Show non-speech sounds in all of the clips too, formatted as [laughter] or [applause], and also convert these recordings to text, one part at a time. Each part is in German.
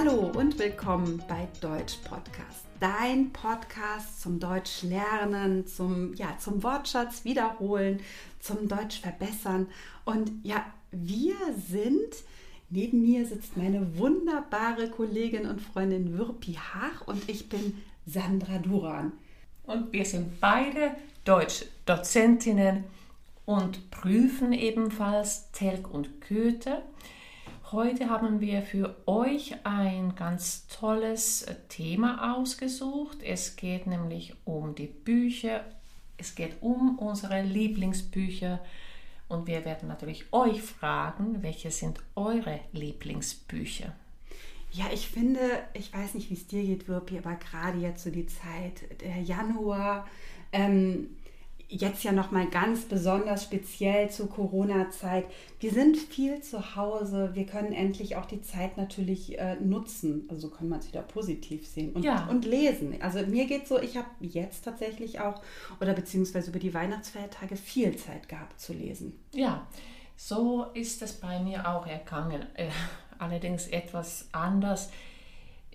Hallo und willkommen bei Deutsch Podcast. Dein Podcast zum Deutsch lernen, zum ja, zum Wortschatz wiederholen, zum Deutsch verbessern und ja, wir sind neben mir sitzt meine wunderbare Kollegin und Freundin Wirpi Hach und ich bin Sandra Duran. Und wir sind beide Deutsch-Dozentinnen und prüfen ebenfalls Telg und Goethe. Heute haben wir für euch ein ganz tolles Thema ausgesucht. Es geht nämlich um die Bücher, es geht um unsere Lieblingsbücher und wir werden natürlich euch fragen, welche sind eure Lieblingsbücher? Ja, ich finde, ich weiß nicht, wie es dir geht, Wirpi, aber gerade jetzt so die Zeit, der Januar, ähm, jetzt ja noch mal ganz besonders speziell zur Corona-Zeit. Wir sind viel zu Hause. Wir können endlich auch die Zeit natürlich äh, nutzen. Also so kann man es wieder positiv sehen und, ja. und lesen. Also mir geht so, ich habe jetzt tatsächlich auch oder beziehungsweise über die Weihnachtsfeiertage viel Zeit gehabt zu lesen. Ja, so ist es bei mir auch ergangen. Äh, allerdings etwas anders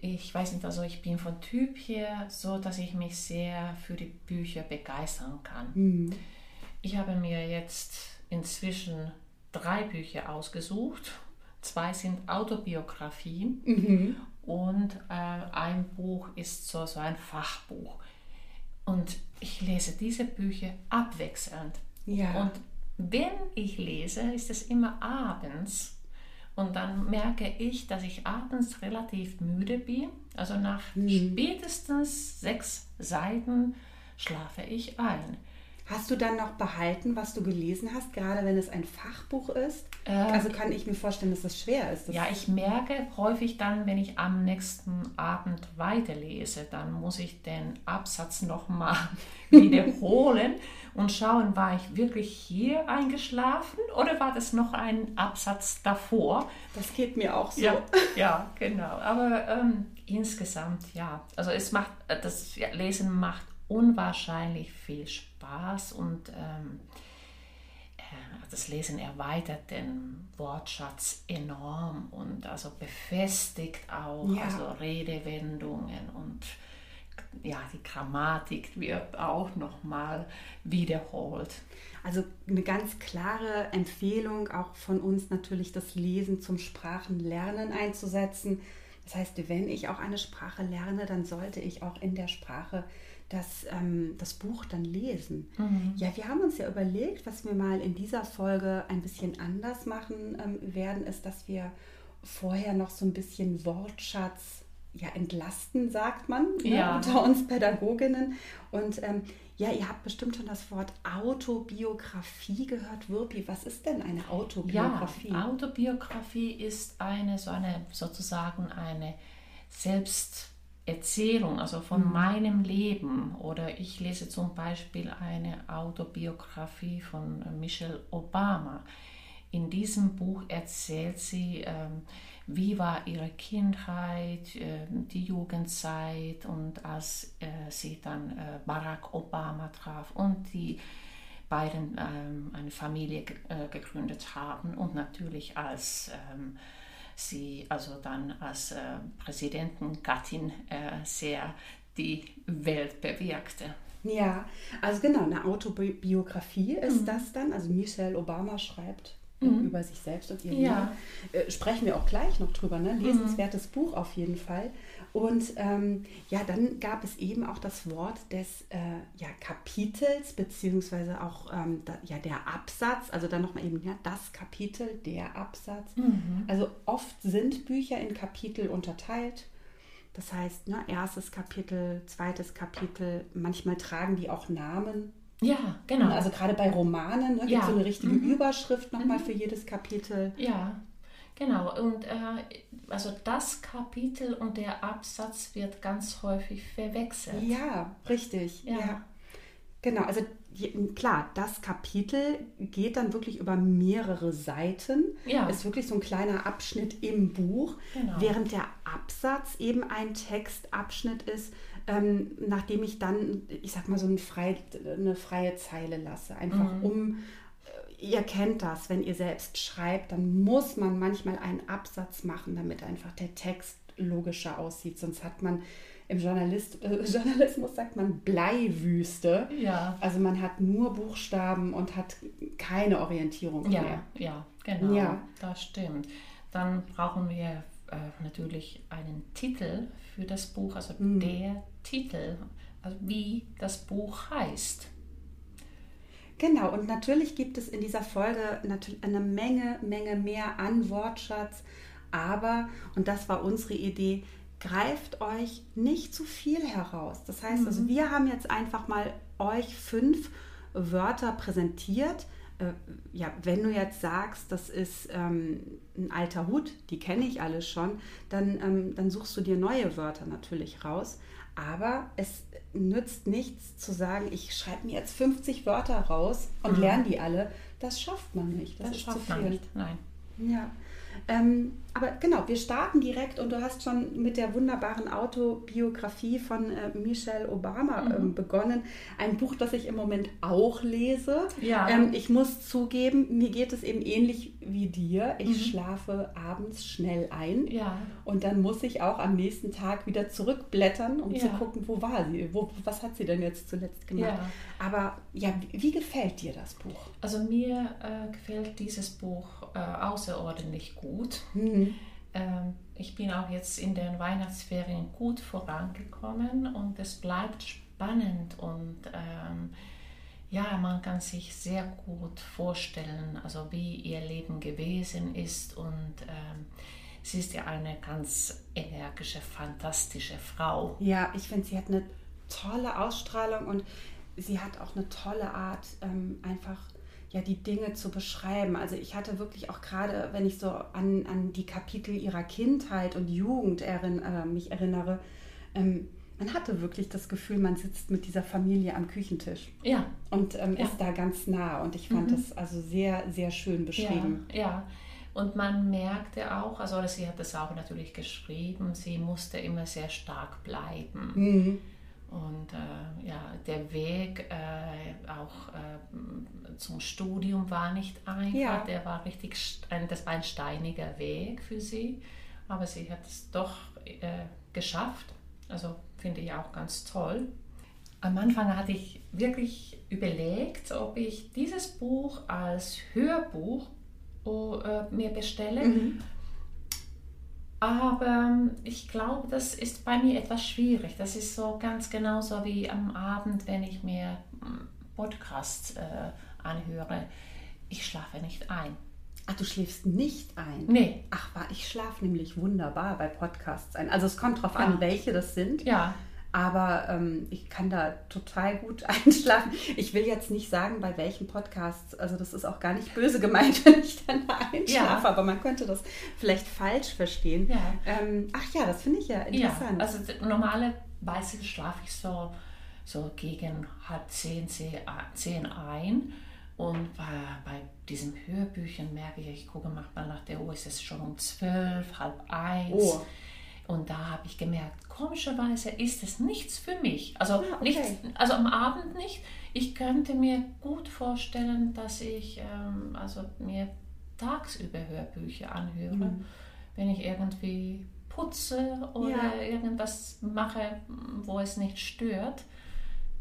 ich weiß nicht, also ich bin von Typ her so, dass ich mich sehr für die Bücher begeistern kann. Mhm. Ich habe mir jetzt inzwischen drei Bücher ausgesucht. Zwei sind Autobiografien mhm. und äh, ein Buch ist so, so ein Fachbuch. Und ich lese diese Bücher abwechselnd. Ja. Und wenn ich lese, ist es immer abends und dann merke ich, dass ich abends relativ müde bin. Also nach mhm. spätestens sechs Seiten schlafe ich ein. Hast du dann noch behalten, was du gelesen hast, gerade wenn es ein Fachbuch ist? Äh, also kann ich mir vorstellen, dass das schwer ist. Das ja, ich merke häufig dann, wenn ich am nächsten Abend weiterlese, dann muss ich den Absatz nochmal [laughs] wiederholen und schauen, war ich wirklich hier eingeschlafen oder war das noch ein Absatz davor? Das geht mir auch so. Ja, ja genau. Aber ähm, insgesamt ja. Also es macht, das Lesen macht unwahrscheinlich viel Spaß und ähm, äh, das Lesen erweitert den Wortschatz enorm und also befestigt auch ja. also Redewendungen und ja, die Grammatik wird auch nochmal wiederholt. Also eine ganz klare Empfehlung auch von uns natürlich, das Lesen zum Sprachenlernen einzusetzen. Das heißt, wenn ich auch eine Sprache lerne, dann sollte ich auch in der Sprache das, ähm, das Buch dann lesen. Mhm. Ja, wir haben uns ja überlegt, was wir mal in dieser Folge ein bisschen anders machen ähm, werden, ist, dass wir vorher noch so ein bisschen Wortschatz ja, entlasten, sagt man, ne, ja. ne, unter uns Pädagoginnen. Und ähm, ja, ihr habt bestimmt schon das Wort Autobiografie gehört. Wirpi, was ist denn eine Autobiografie? Ja, Autobiografie ist eine, so eine, sozusagen eine Selbsterzählung, also von mhm. meinem Leben. Oder ich lese zum Beispiel eine Autobiografie von Michelle Obama. In diesem Buch erzählt sie, ähm, wie war ihre Kindheit, ähm, die Jugendzeit und als äh, sie dann äh, Barack Obama traf und die beiden ähm, eine Familie äh, gegründet haben und natürlich als ähm, sie also dann als Präsidentengattin sehr die Welt bewirkte. Ja, also genau, eine Autobiografie ist mhm. das dann. Also Michelle Obama schreibt mhm. über sich selbst und ihr ja. Leben. Äh, sprechen wir auch gleich noch drüber. Ne? Lesenswertes mhm. Buch auf jeden Fall. Und ähm, ja, dann gab es eben auch das Wort des äh, ja, Kapitels, beziehungsweise auch ähm, da, ja, der Absatz, also dann nochmal eben ja, das Kapitel, der Absatz. Mhm. Also oft sind Bücher in Kapitel unterteilt. Das heißt, ne, erstes Kapitel, zweites Kapitel, manchmal tragen die auch Namen. Ja, genau. Also gerade bei Romanen ne, gibt es ja. so eine richtige mhm. Überschrift nochmal mhm. für jedes Kapitel. Ja, genau. Und äh, also das Kapitel und der Absatz wird ganz häufig verwechselt. Ja, richtig. Ja. ja. Genau, also klar, das Kapitel geht dann wirklich über mehrere Seiten. Ja. Ist wirklich so ein kleiner Abschnitt im Buch, genau. während der Absatz eben ein Textabschnitt ist, ähm, nachdem ich dann, ich sag mal, so ein frei, eine freie Zeile lasse. Einfach mhm. um, äh, ihr kennt das, wenn ihr selbst schreibt, dann muss man manchmal einen Absatz machen, damit einfach der Text logischer aussieht. Sonst hat man im Journalist, äh, [laughs] Journalismus sagt man Bleiwüste. Ja. Also man hat nur Buchstaben und hat keine Orientierung Ja, mehr. ja, genau. Ja. Das stimmt. Dann brauchen wir äh, natürlich einen Titel für das Buch, also Mhm. der Titel, also wie das Buch heißt. Genau, und natürlich gibt es in dieser Folge natürlich eine Menge, Menge mehr an Wortschatz. Aber, und das war unsere Idee, greift euch nicht zu viel heraus. Das heißt, also wir haben jetzt einfach mal euch fünf Wörter präsentiert. Äh, ja, wenn du jetzt sagst, das ist ähm, ein alter Hut, die kenne ich alle schon, dann, ähm, dann suchst du dir neue Wörter natürlich raus. Aber es nützt nichts zu sagen, ich schreibe mir jetzt 50 Wörter raus und lerne die alle. Das schafft man nicht. Das, Das, ist zu schafft man viel. nicht. Nein. Ja. Ähm, aber genau, wir starten direkt und du hast schon mit der wunderbaren Autobiografie von äh, Michelle Obama Mhm. ähm, begonnen. Ein Buch, das ich im Moment auch lese. Ja. Ähm, ich muss zugeben, mir geht es eben ähnlich wie dir. Ich Mhm. schlafe abends schnell ein. Ja. Und dann muss ich auch am nächsten Tag wieder zurückblättern, um zu Ja. gucken, wo war sie, wo, was hat sie denn jetzt zuletzt gemacht. Ja. Aber ja, wie, wie gefällt dir das Buch? Also mir äh, gefällt dieses Buch äh, außerordentlich gut. Hm. Ähm, ich bin auch jetzt in den Weihnachtsferien gut vorangekommen und es bleibt spannend und ähm, ja, man kann sich sehr gut vorstellen, also wie ihr Leben gewesen ist und ähm, sie ist ja eine ganz energische, fantastische Frau. Ja, ich finde, sie hat eine tolle Ausstrahlung und sie hat auch eine tolle Art, ähm, einfach ja die Dinge zu beschreiben. Also ich hatte wirklich auch gerade, wenn ich so an, an die Kapitel ihrer Kindheit und Jugend erinn, äh, mich erinnere, ähm, man hatte wirklich das Gefühl, man sitzt mit dieser Familie am Küchentisch Ja, und ähm, Ja. ist da ganz nah. Und ich fand Mhm. das also sehr, sehr schön beschrieben. Ja, ja. Und man merkte auch, also sie hat das auch natürlich geschrieben, sie musste immer sehr stark bleiben. Mhm. Und äh, ja, der Weg äh, auch äh, zum Studium war nicht einfach. Ja. Der war richtig, das war ein steiniger Weg für sie. Aber sie hat es doch äh, geschafft. Also finde ich auch ganz toll. Am Anfang hatte ich wirklich überlegt, ob ich dieses Buch als Hörbuch äh, mir bestelle. Mhm. Aber ich glaube, das ist bei mir etwas schwierig. Das ist so ganz genauso wie am Abend, wenn ich mir mm, Podcasts äh, anhöre. Ich schlafe nicht ein. Ach, du schläfst nicht ein? Nee, Ach, war ich schlafe nämlich wunderbar bei Podcasts ein. Also es kommt drauf Ja. an, welche das sind. ja, Aber ähm, ich kann da total gut [laughs] einschlafen. Ich will jetzt nicht sagen, bei welchen Podcasts, also das ist auch gar nicht böse gemeint, [laughs] wenn ich dann da einschlafe, Ja. aber man könnte das vielleicht falsch verstehen. Ja. Ähm, ach ja, das finde ich ja interessant. ja. Also normalerweise schlafe ich so, so gegen halb zehn, zehn zehn ein. Und bei, diesen Hörbüchern merke ich, ich gucke manchmal nach der Uhr, es ist schon um zwölf, halb eins. Oh. Und da habe ich gemerkt, komischerweise ist es nichts für mich. Also, Ah, okay. nicht, also am Abend nicht. Ich könnte mir gut vorstellen, dass ich ähm, also mir tagsüber Hörbücher anhöre, Mhm. wenn ich irgendwie putze oder Ja. irgendwas mache, wo es nicht stört.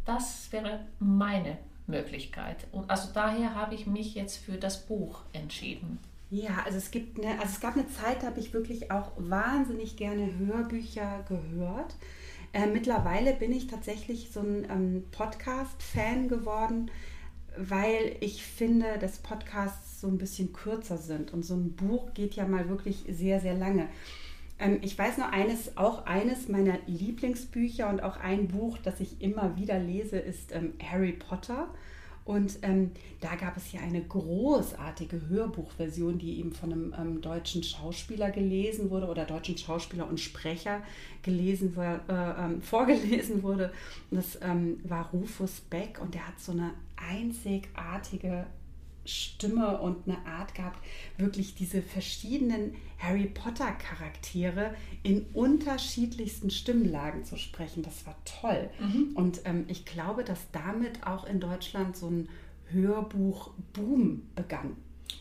Das wäre meine Möglichkeit. Und also daher habe ich mich jetzt für das Buch entschieden. Ja, also es gibt eine, also es gab eine Zeit, da habe ich wirklich auch wahnsinnig gerne Hörbücher gehört. Äh, mittlerweile bin ich tatsächlich so ein ähm, Podcast-Fan geworden, weil ich finde, dass Podcasts so ein bisschen kürzer sind und so ein Buch geht ja mal wirklich sehr, sehr lange. Ähm, ich weiß noch eines, auch eines meiner Lieblingsbücher und auch ein Buch, das ich immer wieder lese, ist ähm, Harry Potter. Und ähm, da gab es ja eine großartige Hörbuchversion, die eben von einem ähm, deutschen Schauspieler gelesen wurde oder deutschen Schauspieler und Sprecher gelesen äh, ähm, [laughs] vorgelesen wurde. Und das ähm, war Rufus Beck und der hat so eine einzigartige Stimme und eine Art gehabt, wirklich diese verschiedenen Harry Potter Charaktere in unterschiedlichsten Stimmlagen zu sprechen. Das war toll. Und ähm, ich glaube, dass damit auch in Deutschland so ein Hörbuch-Boom begann.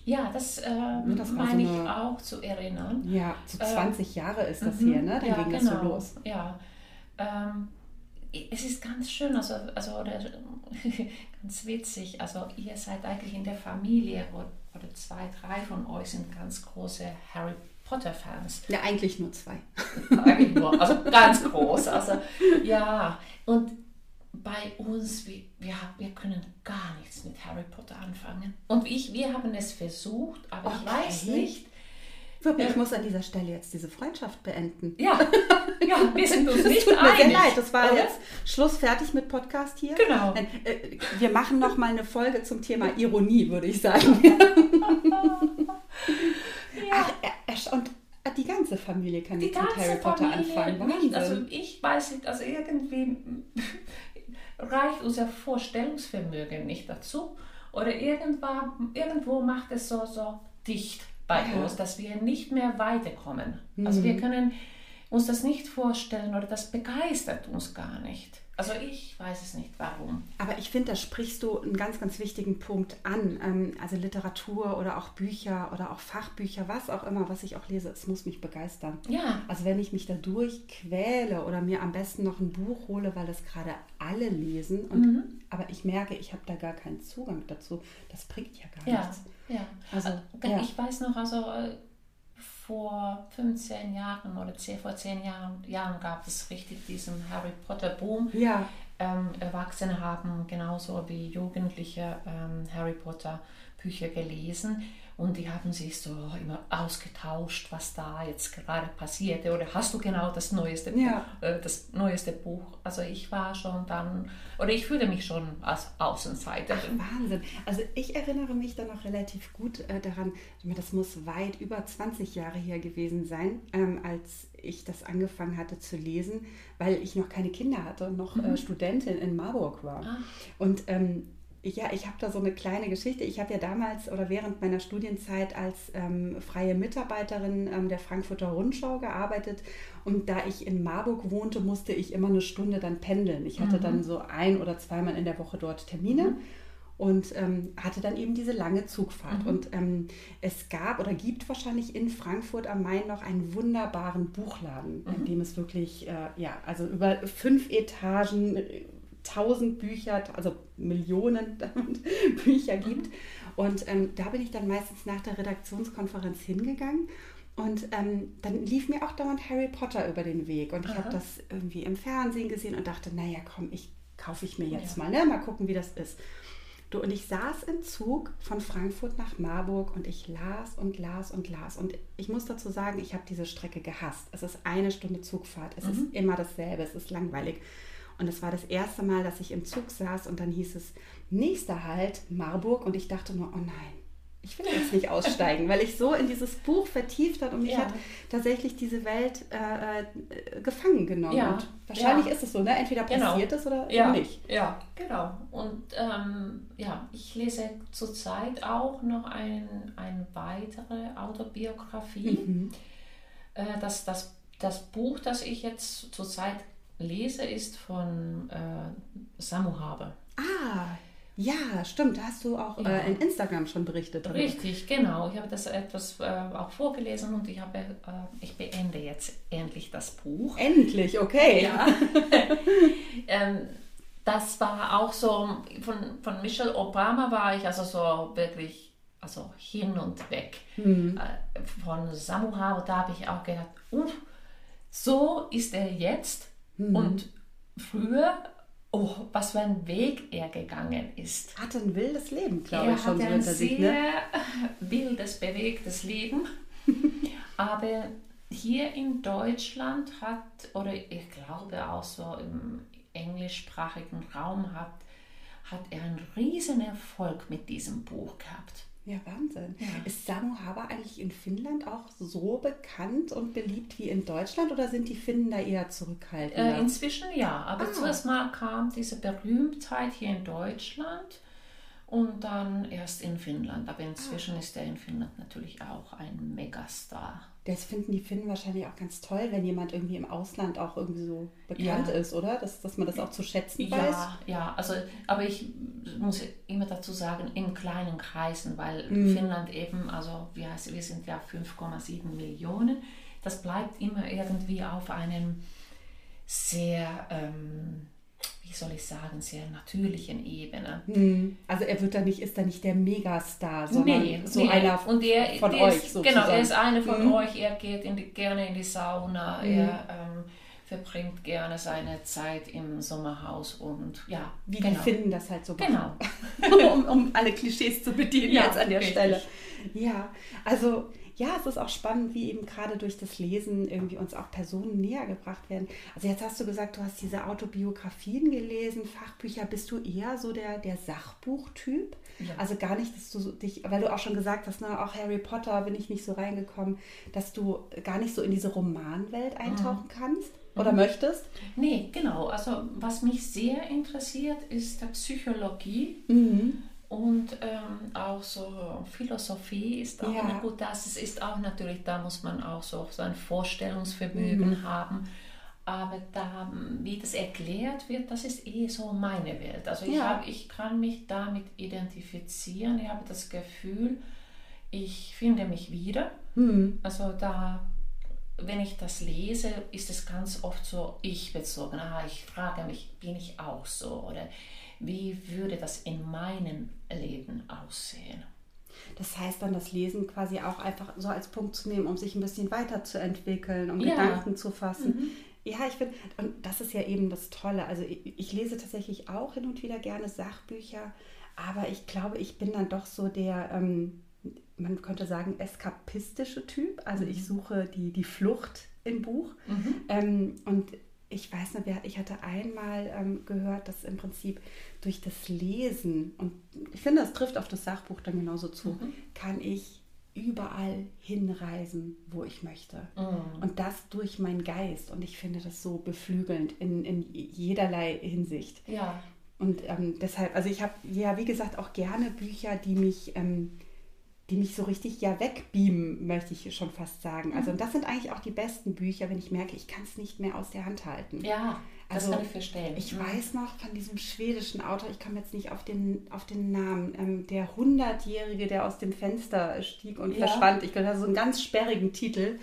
Ja, das, äh, das war meine so ich eine- auch zu erinnern. Ja, so Äh, 20 Jahre ist das Mhm, her, ne? Dann ja, ging genau. das so los. Ja. Ähm, es ist ganz schön, also, also oder, [laughs] ganz witzig. Also ihr seid eigentlich in der Familie oder, oder zwei, drei von euch sind ganz große Harry Potter Fans. Ja, eigentlich nur zwei. [laughs] Eigentlich nur, also ganz groß. Also ja, und bei uns, wir, wir, können gar nichts mit Harry Potter anfangen. Und ich, wir haben es versucht, aber ich Okay. weiß nicht. Wirklich, Ja. ich muss an dieser Stelle jetzt diese Freundschaft beenden. Ja, ja, wir sind uns [laughs] nicht tut mir sehr einig. leid, das war oder? jetzt Schluss fertig mit Podcast hier. Genau. Äh, wir machen noch mal eine Folge zum Thema Ironie, würde ich sagen. [laughs] Ach, er- er- und die ganze Familie kann Die jetzt mit Harry Potter Familie anfangen. Wahnsinn. Also ich weiß nicht, also irgendwie reicht unser Vorstellungsvermögen nicht dazu. Oder irgendwann, irgendwo macht es so, so dicht bei Ja. uns, dass wir nicht mehr weiterkommen. Also wir können uns das nicht vorstellen oder das begeistert uns gar nicht. Also ich weiß es nicht, warum. Aber ich finde, da sprichst du einen ganz, ganz wichtigen Punkt an. Ähm, Also Literatur oder auch Bücher oder auch Fachbücher, was auch immer, was ich auch lese, es muss mich begeistern. Ja, Also wenn ich mich da durchquäle oder mir am besten noch ein Buch hole, weil das gerade alle lesen, und, Mhm. aber ich merke, ich habe da gar keinen Zugang dazu, das bringt ja gar ja, nichts. Ja. Also, Äh, ja. Ich weiß noch, also äh, vor 15 Jahren oder 10, vor 10 Jahren, Jahren gab es richtig diesen Harry Potter Boom. Ja, Ähm, Erwachsene haben genauso wie Jugendliche ähm, Harry Potter Bücher gelesen und die haben sich so immer ausgetauscht, was da jetzt gerade passierte. Oder hast du genau das neueste, Ja. äh, das neueste Buch? Also ich war schon dann, oder ich fühlte mich schon als Außenseiterin. Wahnsinn. Also ich erinnere mich da noch relativ gut äh, daran, das muss weit über 20 Jahre her gewesen sein, ähm, als ich das angefangen hatte zu lesen, weil ich noch keine Kinder hatte und noch äh, Studentin in Marburg war. Ah. Und ähm, ja, ich habe da so eine kleine Geschichte. Ich habe ja damals oder während meiner Studienzeit als ähm, freie Mitarbeiterin ähm, der Frankfurter Rundschau gearbeitet. Und da ich in Marburg wohnte, musste ich immer eine Stunde dann pendeln. Ich hatte dann so ein oder zweimal in der Woche dort Termine. Und ähm, hatte dann eben diese lange Zugfahrt. Und ähm, es gab oder gibt wahrscheinlich in Frankfurt am Main noch einen wunderbaren Buchladen, in dem es wirklich, äh, ja, also über fünf Etagen, äh, tausend Bücher, also Millionen [laughs] Bücher gibt. Und ähm, da bin ich dann meistens nach der Redaktionskonferenz hingegangen. Und ähm, dann lief mir auch dauernd Harry Potter über den Weg. Und ich habe das irgendwie im Fernsehen gesehen und dachte, naja, komm, ich kaufe ich mir jetzt Ja. mal, ne? mal gucken, wie das ist. Du, und ich saß im Zug von Frankfurt nach Marburg und ich las und las und las. Und ich muss dazu sagen, ich habe diese Strecke gehasst. Es ist eine Stunde Zugfahrt. Es ist immer dasselbe. Es ist langweilig. Und es war das erste Mal, dass ich im Zug saß und dann hieß es, nächster Halt Marburg. Und ich dachte nur, oh nein, ich will jetzt nicht aussteigen, weil ich so in dieses Buch vertieft hat und mich Ja. hat tatsächlich diese Welt äh, äh, gefangen genommen. Ja. Und wahrscheinlich Ja. ist es so, ne? Entweder Genau. passiert es oder Ja, nicht. ja, genau. Und ähm, ja, ich lese zurzeit auch noch ein, eine weitere Autobiografie. Mhm. Äh, das, das, das Buch, das ich jetzt zurzeit lese, ist von äh, Samu Haber. Ah, ja, stimmt. Da hast du auch Ja. äh, in Instagram schon berichtet. darüber. Richtig, genau. Ich habe das etwas äh, auch vorgelesen und ich, habe, äh, ich beende jetzt endlich das Buch. Endlich, okay. Ja. [laughs] ähm, das war auch so, von, von Michelle Obama war ich also so wirklich also hin und weg. Mhm. Äh, von Samu Haber, da habe ich auch gedacht, uff, so ist er jetzt Mhm. und früher, oh, was für ein Weg er gegangen ist. Hatte ein wildes Leben, glaube Er ich, schon so ein hinter sehr sich. Ne? [laughs] wildes, bewegtes Leben. [laughs] Aber hier in Deutschland hat, oder ich glaube auch so im englischsprachigen Raum hat, hat er einen riesen Erfolg mit diesem Buch gehabt. Ja, Wahnsinn. Ja. Ist Samu Haber eigentlich in Finnland auch so bekannt und beliebt wie in Deutschland oder sind die Finnen da eher zurückhaltender? Äh, inzwischen ja, aber Ah. zuerst mal kam diese Berühmtheit hier in Deutschland und dann erst in Finnland. Aber inzwischen ist er in Finnland natürlich auch ein Megastar. Das finden die Finnen wahrscheinlich auch ganz toll, wenn jemand irgendwie im Ausland auch irgendwie so bekannt Ja. ist, oder? Dass, dass man das auch zu schätzen weiß. Ja, ja, also, aber ich muss immer dazu sagen, in kleinen Kreisen, weil Mhm. Finnland eben, also wir, wir sind ja 5,7 Millionen, das bleibt immer irgendwie auf einem sehr, ähm, wie soll ich sagen, sehr natürlichen Ebene. Hm. Also er wird da nicht, ist da nicht der Megastar, sondern Nee, so nee. einer und er, von der euch ist, sozusagen. Genau, er ist einer von Mhm. euch. Er geht in die, gerne in die Sauna. Er ähm, verbringt gerne seine Zeit im Sommerhaus und ja, wie genau. die Finnen das halt so. Genau. [laughs] um, um alle Klischees zu bedienen Ja, jetzt an der richtig. Stelle. Ja, also ja, es ist auch spannend, wie eben gerade durch das Lesen irgendwie uns auch Personen näher gebracht werden. Also jetzt hast du gesagt, du hast diese Autobiografien gelesen, Fachbücher. Bist du eher so der, der Sachbuchtyp? Ja. Also gar nicht, dass du dich, weil du auch schon gesagt hast, ne, auch Harry Potter bin ich nicht so reingekommen, dass du gar nicht so in diese Romanwelt eintauchen kannst oder möchtest. Nee, genau. Also was mich sehr interessiert, ist der Psychologie Mhm. und ähm, auch so Philosophie ist auch Ja. immer gut. Das ist auch natürlich, da muss man auch so sein Vorstellungsvermögen Mhm. haben. Aber da, wie das erklärt wird, das ist eh so meine Welt. Also ich, Ja. hab, ich kann mich damit identifizieren. Ich habe das Gefühl, ich finde mich wieder. Mhm. Also da, wenn ich das lese, ist es ganz oft so ich-bezogen. Ah, ich frage mich, bin ich auch so? Oder wie würde das in meinem Leben aussehen? Das heißt dann, das Lesen quasi auch einfach so als Punkt zu nehmen, um sich ein bisschen weiterzuentwickeln, um Ja. Gedanken zu fassen. Ja, ich finde, und das ist ja eben das Tolle. Also ich, ich lese tatsächlich auch hin und wieder gerne Sachbücher, aber ich glaube, ich bin dann doch so der, ähm, man könnte sagen, eskapistische Typ. Also ich suche die, die Flucht im Buch. Ähm, und ich weiß nicht, wer- ich hatte einmal ähm, gehört, dass im Prinzip durch das Lesen, und ich finde, das trifft auf das Sachbuch dann genauso zu, kann ich überall hinreisen, wo ich möchte. Und das durch meinen Geist. Und ich finde das so beflügelnd in, in jederlei Hinsicht. Ja, Und ähm, deshalb, also ich habe ja, wie gesagt, auch gerne Bücher, die mich, ähm, die mich so richtig ja wegbeamen, möchte ich schon fast sagen. Also und das sind eigentlich auch die besten Bücher, wenn ich merke, ich kann es nicht mehr aus der Hand halten. ja, das Also, kann ich verstehen. Ich Mhm. weiß noch von diesem schwedischen Autor, ich komme jetzt nicht auf den, auf den Namen, ähm, der Hundertjährige, der aus dem Fenster stieg und Ja. verschwand. Ich glaube, das ist so einen ganz sperrigen Titel.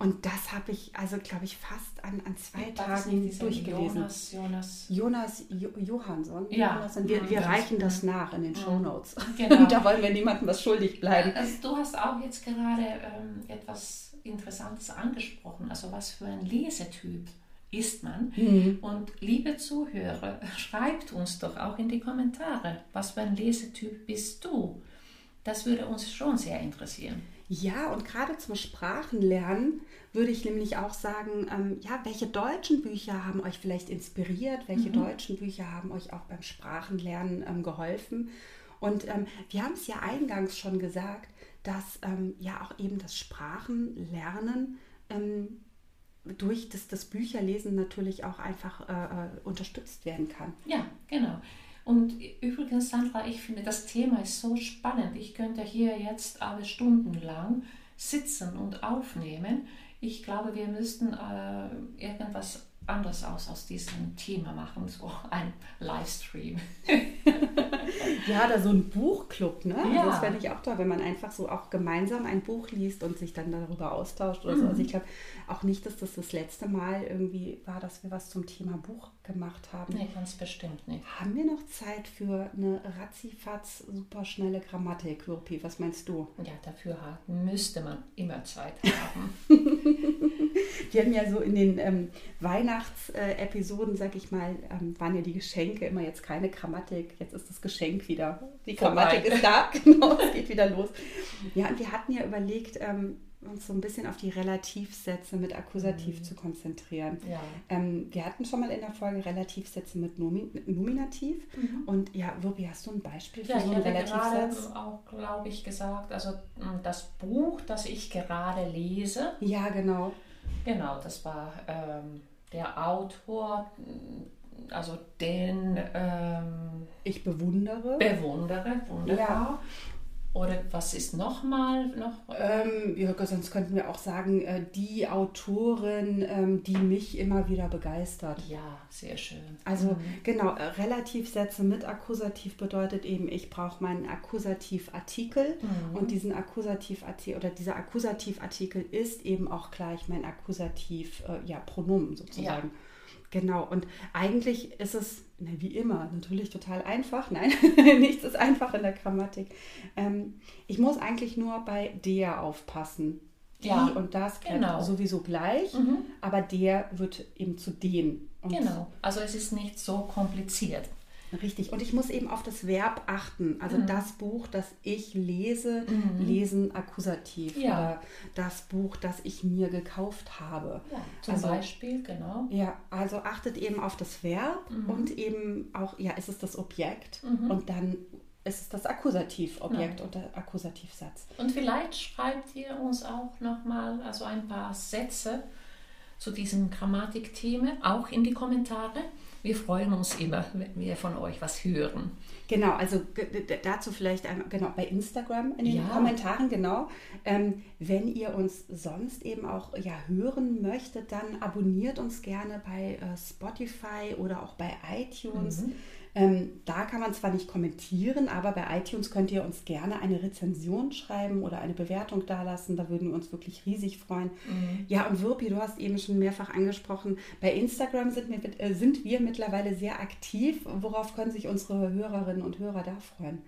Und das habe ich, also glaube ich, fast an, an zwei das Tagen durchgelesen. Jonas, Jonas. Jonas jo Johansson. Ja. Jonas, wir, Mhm, wir reichen das nach in den Shownotes. Genau. [laughs] da wollen wir niemandem was schuldig bleiben. Also du hast auch jetzt gerade ähm, etwas Interessantes angesprochen. Also was für ein Lesetyp ist man? Mhm. Und liebe Zuhörer, schreibt uns doch auch in die Kommentare, was für ein Lesetyp bist du? Das würde uns schon sehr interessieren. Ja, und gerade zum Sprachenlernen würde ich nämlich auch sagen, ähm, ja, welche deutschen Bücher haben euch vielleicht inspiriert? Welche deutschen Bücher haben euch auch beim Sprachenlernen ähm, geholfen? Und ähm, wir haben es ja eingangs schon gesagt, dass ähm, ja auch eben das Sprachenlernen ähm, durch das, das Bücherlesen natürlich auch einfach äh, äh, unterstützt werden kann. Ja, genau. Und übrigens, Sandra, ich finde, das Thema ist so spannend. Ich könnte hier jetzt alle Stunden lang sitzen und aufnehmen. Ich glaube, wir müssten äh, irgendwas anderes aus, aus diesem Thema machen, so ein Livestream. [laughs] Ja, oder so ein Buchclub, ne? Ja. Also das fände ich auch toll, wenn man einfach so auch gemeinsam ein Buch liest und sich dann darüber austauscht oder so. Also ich glaube auch nicht, dass das das letzte Mal irgendwie war, dass wir was zum Thema Buch gemacht haben. Nee, ganz bestimmt nicht. Haben wir noch Zeit für eine ratzifatz superschnelle Grammatik, Wirpi? Was meinst du? Ja, dafür müsste man immer Zeit [laughs] haben. Wir haben ja so in den ähm, Weihnachtsepisoden, sag ich mal, ähm, waren ja die Geschenke immer jetzt keine Grammatik. Jetzt ist das Geschenk wieder. Die Vorbei. Grammatik ist da, [laughs] genau, es geht wieder los. Ja, und wir hatten ja überlegt, ähm, uns so ein bisschen auf die Relativsätze mit Akkusativ zu konzentrieren. Ja. Ähm, wir hatten schon mal in der Folge Relativsätze mit Nomi Nominativ. Und ja, Wirpi, hast du ein Beispiel für Ja, so ich einen hatte gerade Relativsatz? auch, glaube ich, gesagt, also mh, das Buch, das ich gerade lese, Ja, genau. genau, das war ähm, der Autor, mh, also den ähm, Ich bewundere. bewundere, wunderbar. Oder was ist nochmal noch? Ähm, ja, sonst könnten wir auch sagen, äh, die Autorin, ähm, die mich immer wieder begeistert. Ja, sehr schön. Also mhm. genau, äh, Relativsätze mit Akkusativ bedeutet eben, ich brauche meinen Akkusativartikel mhm. und diesen Akkusativartikel oder dieser Akkusativartikel ist eben auch gleich mein Akkusativ, äh, ja, Pronomen sozusagen. Ja. Genau, und eigentlich ist es, na, wie immer, natürlich total einfach. [laughs] Nein, [laughs] nichts ist einfach in der Grammatik. Ähm, ich muss eigentlich nur bei der aufpassen. Die ja, und das genau. sowieso gleich, mhm. aber der wird eben zu den. Und genau, also es ist nicht so kompliziert. Richtig. Und ich muss eben auf das Verb achten. Also mhm. das Buch, das ich lese, mhm. lesen Akkusativ. Ja. Oder das Buch, das ich mir gekauft habe. Ja, zum also, Beispiel, genau. Ja, also achtet eben auf das Verb mhm. und eben auch, ja, ist es das Objekt mhm. und dann ist es das Akkusativobjekt ja. und der Akkusativsatz. Und vielleicht schreibt ihr uns auch nochmal also ein paar Sätze zu diesem Grammatikthema auch in die Kommentare. Wir freuen uns immer, wenn wir von euch was hören. Genau, also dazu vielleicht einmal, genau, bei Instagram in den ja. Kommentaren, genau. Ähm, wenn ihr uns sonst eben auch ja, hören möchtet, dann abonniert uns gerne bei äh, Spotify oder auch bei iTunes. Mhm. Ähm, da kann man zwar nicht kommentieren, aber bei iTunes könnt ihr uns gerne eine Rezension schreiben oder eine Bewertung dalassen. Da würden wir uns wirklich riesig freuen. Mhm. Ja, und Wirpi, du hast eben schon mehrfach angesprochen, bei Instagram sind wir, äh, sind wir mittlerweile sehr aktiv. Worauf können sich unsere Hörerinnen und Hörer da freuen?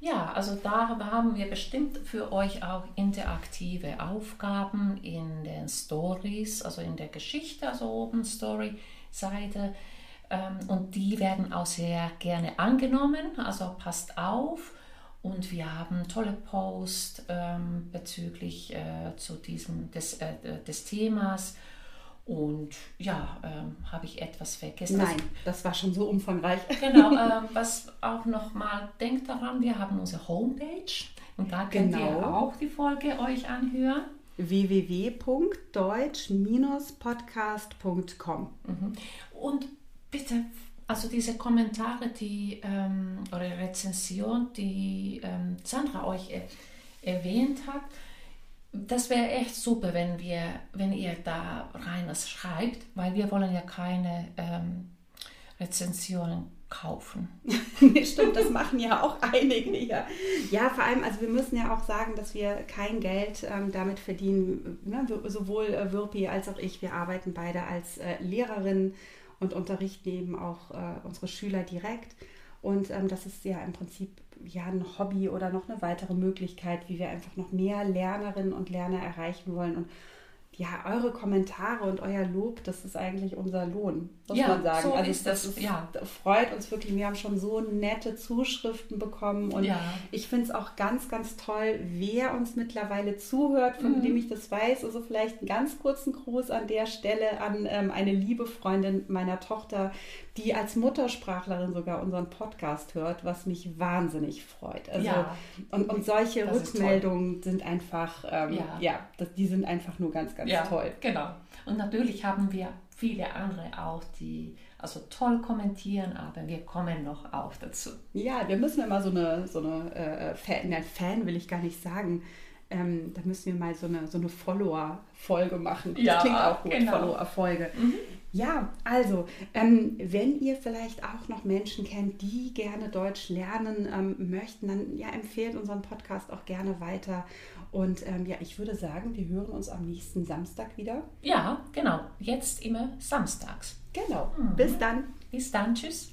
Ja, also da haben wir bestimmt für euch auch interaktive Aufgaben in den Stories, also in der Geschichte, also oben Story-Seite. Ähm, und die werden auch sehr gerne angenommen, also passt auf. Und wir haben tolle Posts ähm, bezüglich äh, zu diesem, des, äh, des Themas. Und ja, ähm, habe ich etwas vergessen? Nein, das war schon so umfangreich. [laughs] Genau, [laughs] ähm, was auch nochmal, denkt daran, wir haben unsere Homepage und da könnt genau. ihr auch die Folge euch anhören www.deutsch-podcast.com. Mhm. Und bitte, also diese Kommentare, die ähm, oder Rezension, die ähm, Sandra euch er, erwähnt hat, das wäre echt super, wenn wir, wenn ihr da rein schreibt, weil wir wollen ja keine ähm, Rezensionen kaufen. [laughs] Stimmt, das machen ja auch einige hier. Ja, vor allem, also wir müssen ja auch sagen, dass wir kein Geld ähm, damit verdienen. Ne? Sowohl äh, Wirpi als auch ich, wir arbeiten beide als äh, Lehrerinnen und unterrichten eben auch äh, unsere Schüler direkt. Und ähm, das ist ja im Prinzip ja ein Hobby oder noch eine weitere Möglichkeit, wie wir einfach noch mehr Lernerinnen und Lerner erreichen wollen. Und ja, eure Kommentare und euer Lob, das ist eigentlich unser Lohn, muss ja, man sagen. So also ist das, das ist, ja. freut uns wirklich. Wir haben schon so nette Zuschriften bekommen und ja. ich finde es auch ganz, ganz toll, wer uns mittlerweile zuhört, von mhm. dem ich das weiß. Also vielleicht einen ganz kurzen Gruß an der Stelle an ähm, eine liebe Freundin meiner Tochter, die als Muttersprachlerin sogar unseren Podcast hört, was mich wahnsinnig freut. Also, ja. und, und solche das Rückmeldungen sind einfach, ähm, ja, das, die sind einfach nur ganz, ganz ja, toll. Genau. Und natürlich haben wir viele andere auch, die also toll kommentieren, aber wir kommen noch auch dazu. Ja, wir müssen immer so eine, so eine äh, Fan, nein, Fan will ich gar nicht sagen, ähm, da müssen wir mal so eine, so eine Follower-Folge machen. Das ja, klingt auch gut, genau. Follower-Folge. Mhm. Ja, also, ähm, wenn ihr vielleicht auch noch Menschen kennt, die gerne Deutsch lernen ähm, möchten, dann ja, empfehlt unseren Podcast auch gerne weiter. Und ähm, ja, ich würde sagen, wir hören uns am nächsten Samstag wieder. Ja, genau. Jetzt immer samstags. Genau. Mhm. Bis dann. Bis dann. Tschüss.